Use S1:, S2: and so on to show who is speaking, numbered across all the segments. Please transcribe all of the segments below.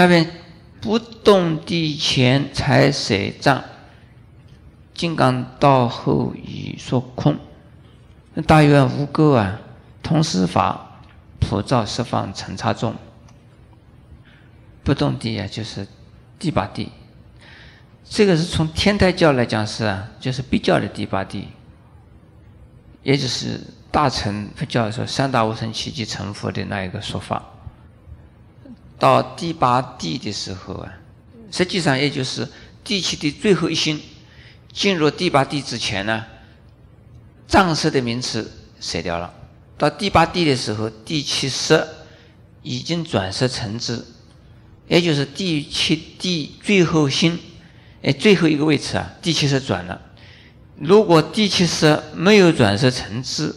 S1: 下面不动地前财舍障，金刚道后已说空。大愿无垢啊，同时法普照十方尘刹众。不动地啊，就是第八地。这个是从天台教来讲是啊，就是比较的第八地，也就是大乘佛教说三大无生七即成佛的那一个说法。到第八地的时候啊，实际上也就是第七地最后一心进入第八地之前呢，藏色的名词舍掉了。到第八地的时候，第七色已经转色成智。也就是第七地最后心，哎，最后一个位置啊，第七识转了。如果第七色没有转色成智，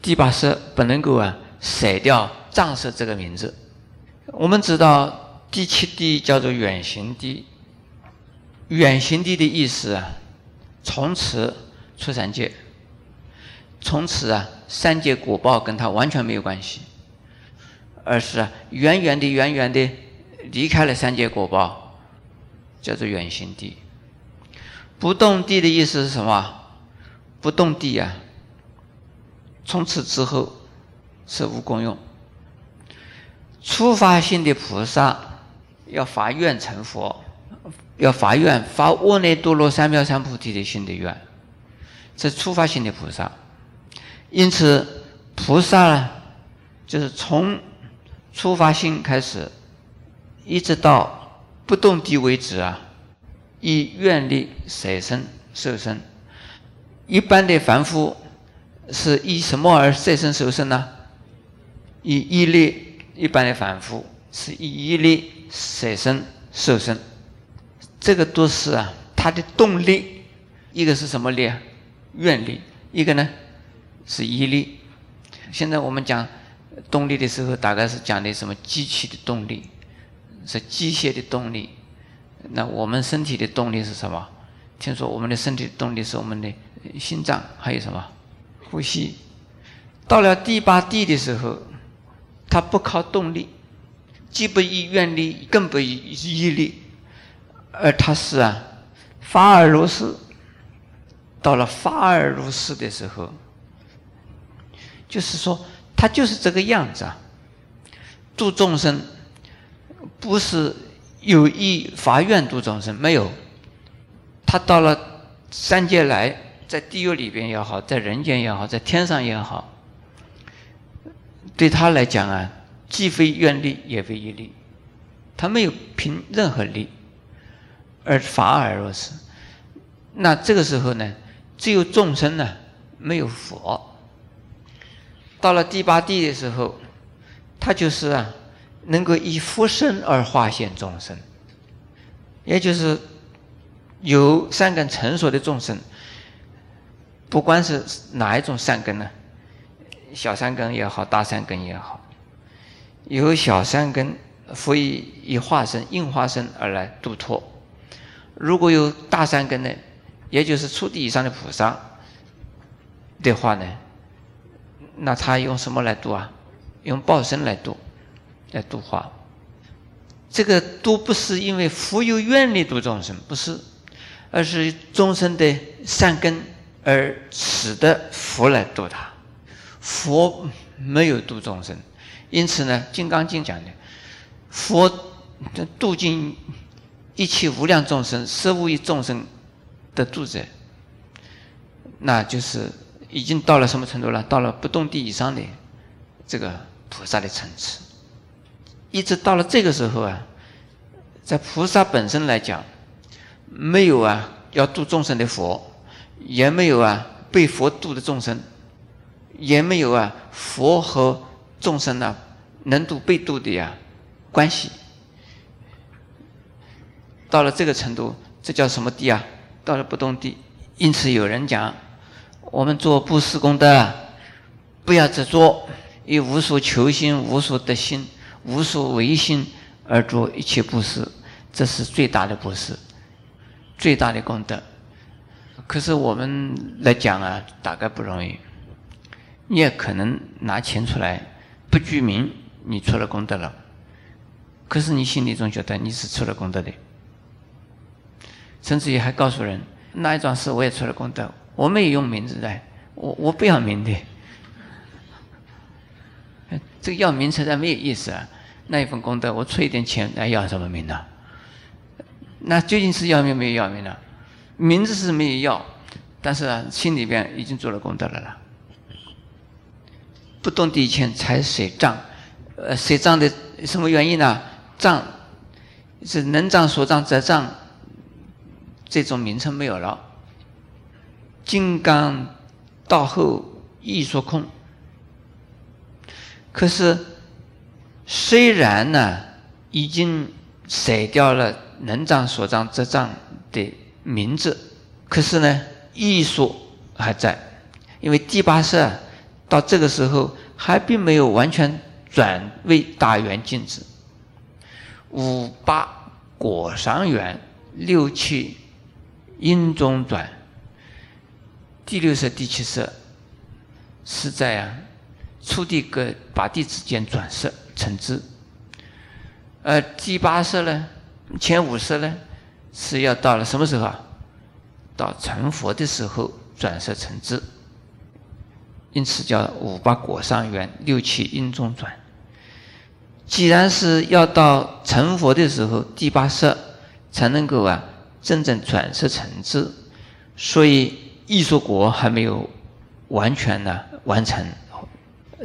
S1: 第八色不能够啊舍掉藏色这个名字。我们知道第七地叫做远行地，远行地的意思啊，从此出三界，从此啊三界果报跟他完全没有关系，而是啊远远的远远的。离开了三界果报，叫做远行地。不动地的意思是什么？不动地啊，从此之后是无功用。初发心的菩萨要发愿成佛，要发愿发阿耨多罗三藐三菩提的心的愿，这初发心的菩萨。因此，菩萨呢，就是从初发心开始。一直到不动地为止啊，以愿力舍身受身。一般的凡夫是以什么而舍身受身呢？以一力。一般的凡夫是以一力舍身受身。这个都是啊，他的动力。一个是什么力啊？愿力。一个呢是一力。现在我们讲动力的时候，大概是讲的什么机器的动力。是机械的动力，那我们身体的动力是什么？听说我们的身体动力是我们的心脏，还有什么？呼吸。到了第八地的时候，它不靠动力，既不以愿力，更不以毅力，而它是啊，法尔如是。到了法尔如是的时候，就是说，它就是这个样子啊，度众生。不是有意发愿度众生，没有。他到了三界来，在地狱里边也好，在人间也好，在天上也好，对他来讲啊，既非愿力，也非一力，他没有凭任何力，而法尔若是。那这个时候呢，只有众生呢，没有佛。到了第八地的时候，他就是啊。能够以佛身而化现众生，也就是有善根成熟的众生，不管是哪一种善根呢，小善根也好，大善根也好，有小善根，佛以以化身、应化身而来度脱；如果有大善根呢，也就是初地以上的菩萨的话呢，那他用什么来度啊？用报身来度。来度化，这个都不是因为佛有愿力度众生，不是，而是众生的善根而使得佛来度他。佛没有度众生，因此呢，《金刚经》讲的，佛度尽一切无量众生，十无一众生的度者，那就是已经到了什么程度了？到了不动地以上的这个菩萨的层次。一直到了这个时候啊，在菩萨本身来讲，没有啊要度众生的佛，也没有啊被佛度的众生，也没有啊佛和众生呢能度被度的呀关系。到了这个程度，这叫什么地啊？到了不动地。因此有人讲，我们做布施功德，不要执着，以无所求心，无所得心。无所违心而做一切布施，这是最大的布施，最大的功德。可是我们来讲啊，大概不容易。你也可能拿钱出来，不具名，你出了功德了。可是你心里总觉得你是出了功德的，甚至于还告诉人那一桩事我也出了功德，我没有用名字的，我我不要名的，这个要名实在没有意思啊。那一份功德我出一点钱，那要什么名呢？那究竟是要名没有要名呢？名字是没有要，但是啊，心里边已经做了功德了啦。不动地前才水障，呃，水障的什么原因呢？障是能障所障则障，这种名称没有了。金刚到后亦说空，可是虽然呢，已经舍掉了能障所障则障的名字，可是呢，艺术还在，因为第八色。到这个时候还并没有完全转为大圆镜子，五八果上圆，六七阴中转，第六色、第七色是在啊初地跟八地之间转色成之，而第八色呢，前五色呢是要到了什么时候啊？到成佛的时候转色成之。因此叫五八果上缘，六七阴中转。既然是要到成佛的时候，第八色才能够啊真正转色成智，所以艺术果还没有完全呢完成。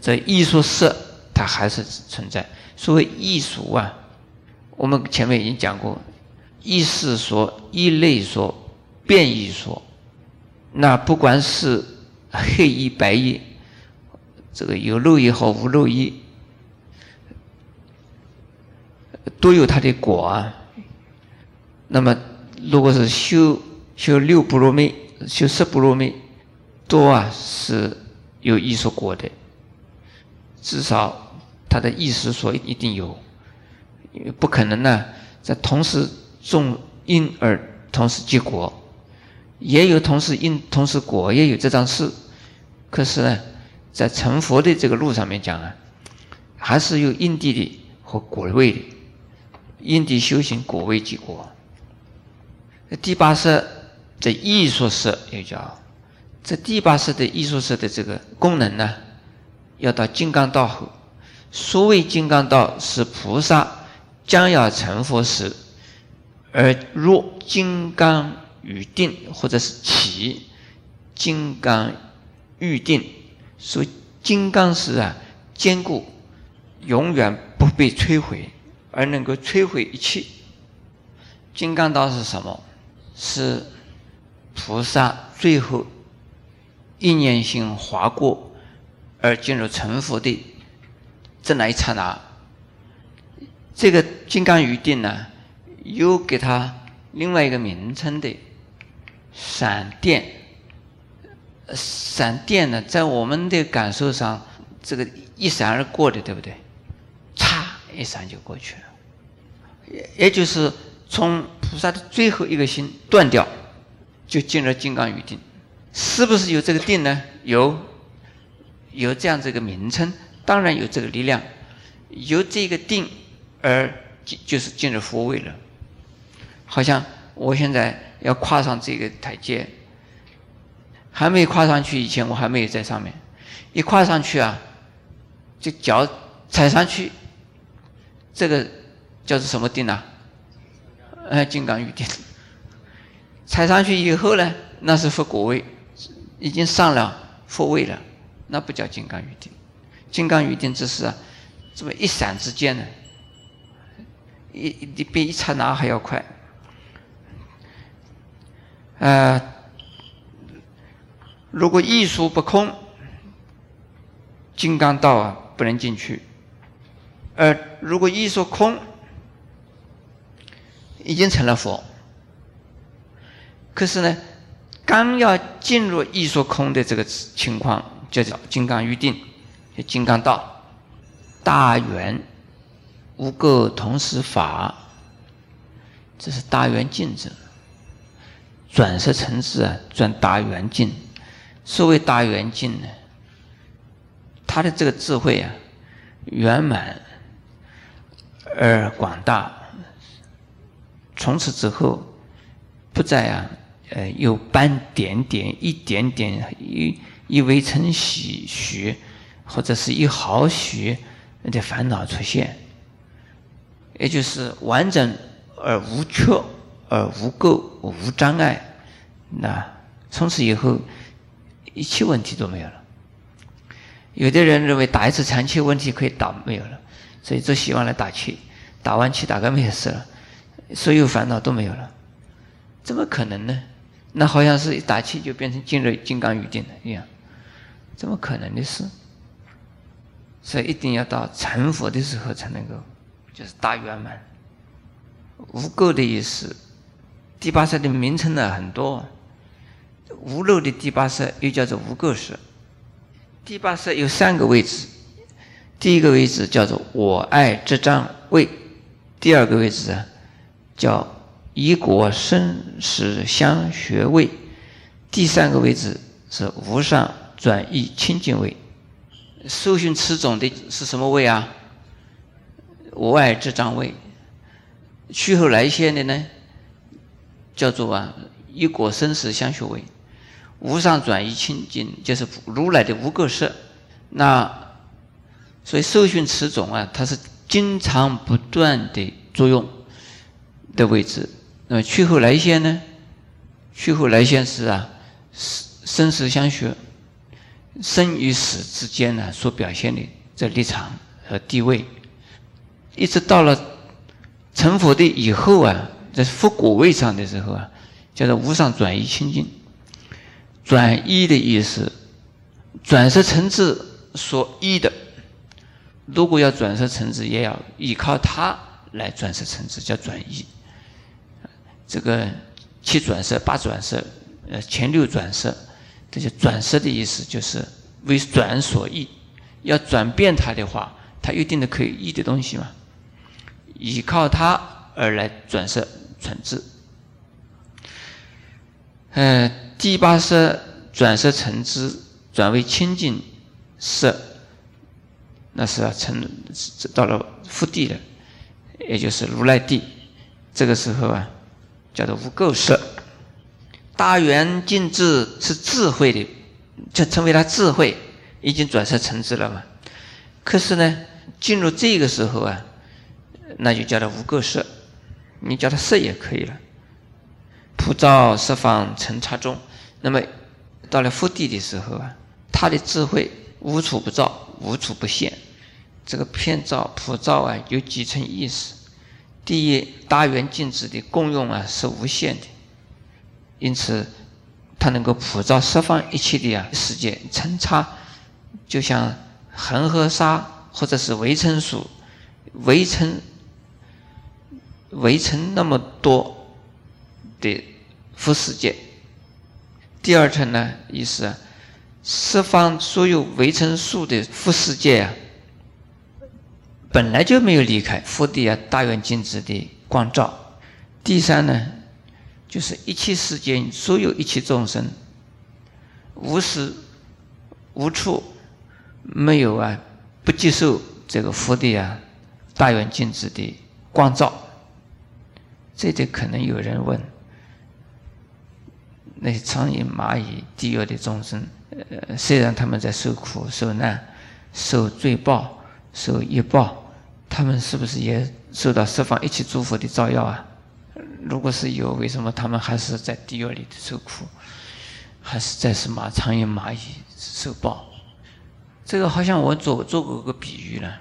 S1: 这艺术色它还是存在。所谓艺术啊，我们前面已经讲过，意识说、一类说、变异说，那不管是。黑衣白衣，这个有肉也好，无肉衣，都有它的果啊。那么，如果是修修六波罗蜜、修十波罗蜜，多啊是有艺术果的，至少他的意识所一定有，因为不可能呢在同时种因而同时结果。也有同时因同时果，也有这张事。可是呢，在成佛的这个路上面讲啊，还是有因地的和果位的。因地修行，果位即果。第八识这艺术识又叫，这第八识的艺术识的这个功能呢，要到金刚道后。所谓金刚道，是菩萨将要成佛时，而若金刚。与定，或者是起金刚预定，所以金刚石啊坚固，永远不被摧毁，而能够摧毁一切。金刚道是什么？是菩萨最后一念心划过而进入成佛的这那一刹那。这个金刚预定呢，又给他另外一个名称的。闪电，闪电呢，在我们的感受上，这个一闪而过的，对不对？嚓，一闪就过去了。也也就是从菩萨的最后一个心断掉，就进入金刚语定。是不是有这个定呢？有，有这样这个名称，当然有这个力量。由这个定而进，就是进入佛位了。好像我现在。要跨上这个台阶，还没跨上去以前，我还没有在上面。一跨上去啊，这脚踩上去，这个叫做什么定啊？哎，金刚玉定。踩上去以后呢，那是佛果位，已经上了佛位了，那不叫金刚玉定。金刚玉定只是啊，这么一闪之间呢，一比一刹那还要快。呃，如果艺术不空，金刚道啊不能进去；而如果艺术空，已经成了佛。可是呢，刚要进入艺术空的这个情况，就叫金刚预定，就金刚道，大圆无垢同时法，这是大圆镜子。转色成智啊，转大圆镜。所谓大圆镜呢，他的这个智慧啊，圆满，而广大，从此之后不再啊，呃，有斑点点、一点点、一一微尘细许，或者是一毫许的烦恼出现，也就是完整而无缺。而无垢无障碍，那从此以后一切问题都没有了。有的人认为打一次长期问题可以打没有了。所以，就希望来打气，打完气大概没有事了，所有烦恼都没有了，怎么可能呢？那好像是一打气就变成进入金刚语定了一样，怎么可能的事？所以一定要到成佛的时候才能够，就是大圆满。无垢的意思，第八识的名称呢很多，无漏的第八识又叫做无垢识。第八识有三个位置。第一个位置叫做我爱之障位，第二个位置啊叫以果生死相学位，第三个位置是无上转意清净位。受训此种的是什么位啊？我爱之障位。去后来现的呢，叫做啊以果生死相学位，无上转移清净就是如来的无垢色。那所以受训此种啊，它是经常不断的作用的位置。那么去后来现呢？去后来现是啊，生死相学，生与死之间呢所表现的这立场和地位，一直到了成佛的以后啊，在复果位上的时候啊，叫做无上转移清净。转一的意思，转色成智所依的。如果要转色成智，也要依靠它来转色成智，叫转移。这个七转色、八转色、呃前六转色，这些转色的意思就是为转所依。要转变它的话，它一定的可以依的东西嘛，依靠它而来转色成智。呃，第八色转色成智，转为清净色。那是要成到了福地了，也就是如来地。这个时候啊，叫做无垢色。大圆净智是智慧的，就成为他智慧，已经转色成智了嘛。可是呢，进入这个时候啊，那就叫做无垢色，你叫它色也可以了。普照十方尘刹中，那么到了复地的时候啊，他的智慧无处不照。无处不现，这个片照、普照啊，有几层意思。第一，大圆镜子的功用啊是无限的，因此它能够普照十方一切的啊世界。尘差就像恒河沙或者是微尘数微尘围城那么多的副世界。第二层呢，意思。十方所有围成数的副世界啊，本来就没有离开佛地啊大圆镜子的光照。第三呢，就是一切世间所有一切众生，无时无处没有啊不接受这个佛地啊大圆镜子的光照。这就可能有人问：那些苍蝇、蚂蚁、地狱的众生？呃，虽然他们在受苦、受难、受罪报、受业报，他们是不是也受到十方一切诸佛的照耀啊？如果是有，为什么他们还是在地狱里受苦，还是在什么苍蝇、蚂蚁受报？这个好像我做做过个比喻了。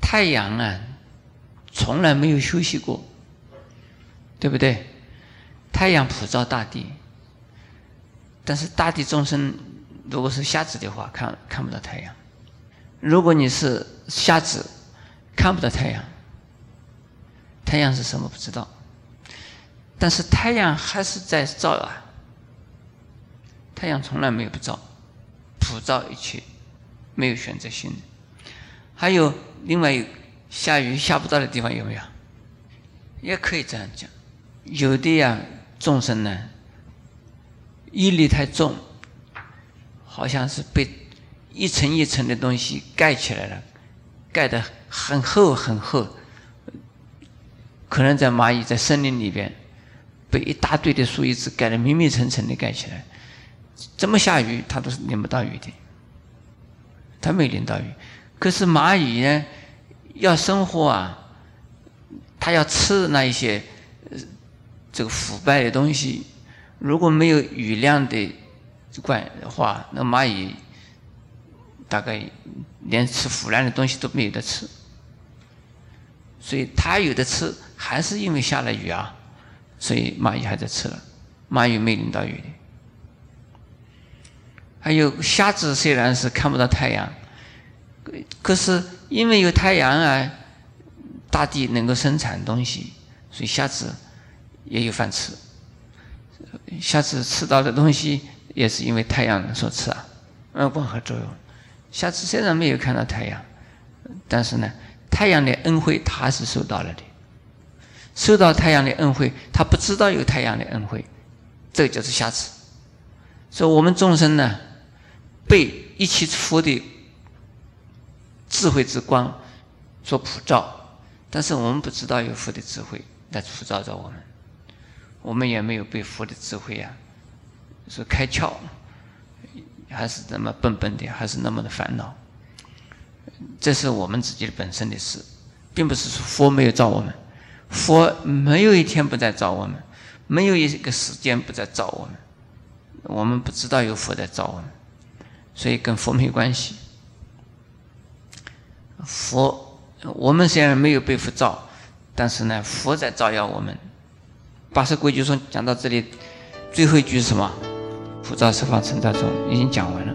S1: 太阳啊，从来没有休息过，对不对？太阳普照大地。但是大地众生，如果是瞎子的话，看看不到太阳；如果你是瞎子，看不到太阳。太阳是什么不知道，但是太阳还是在照啊。太阳从来没有不照，普照一切，没有选择性的。还有另外有下雨下不到的地方有没有？也可以这样讲，有的呀，众生呢。毅力太重，好像是被一层一层的东西盖起来了，盖的很厚很厚，可能在蚂蚁在森林里边，被一大堆的树叶子盖得密密层层的盖起来，怎么下雨它都是淋不到雨的，它没淋到雨。可是蚂蚁呢，要生活啊，它要吃那一些这个腐败的东西，如果没有雨量的管的话，那蚂蚁。大概连吃腐烂的东西都没有得吃，所以它有的吃，还是因为下了雨啊，所以蚂蚁还在吃了，蚂蚁没淋到雨的。还有虾子虽然是看不到太阳，可是因为有太阳啊，大地能够生产东西，所以虾子也有饭吃。下次吃到的东西也是因为太阳所吃啊，嗯，光合作用。下次虽然没有看到太阳，但是呢，太阳的恩惠他是受到了的。受到太阳的恩惠，他不知道有太阳的恩惠，这个就是下次。所以我们众生呢，被一切佛的智慧之光所普照，但是我们不知道有佛的智慧来普照着我们，我们也没有被佛的智慧啊是开窍。还是那么笨笨的，还是那么的烦恼，这是我们自己的本身的事，并不是说佛没有造我们，佛没有一天不在造我们，没有一个时间不在造我们，我们不知道有佛在造我们，所以跟佛没关系。佛，我们虽然没有被佛造，但是呢，佛在照耀我们。八十规矩中讲到这里，最后一句是什么？普照十方成道中已经讲完了。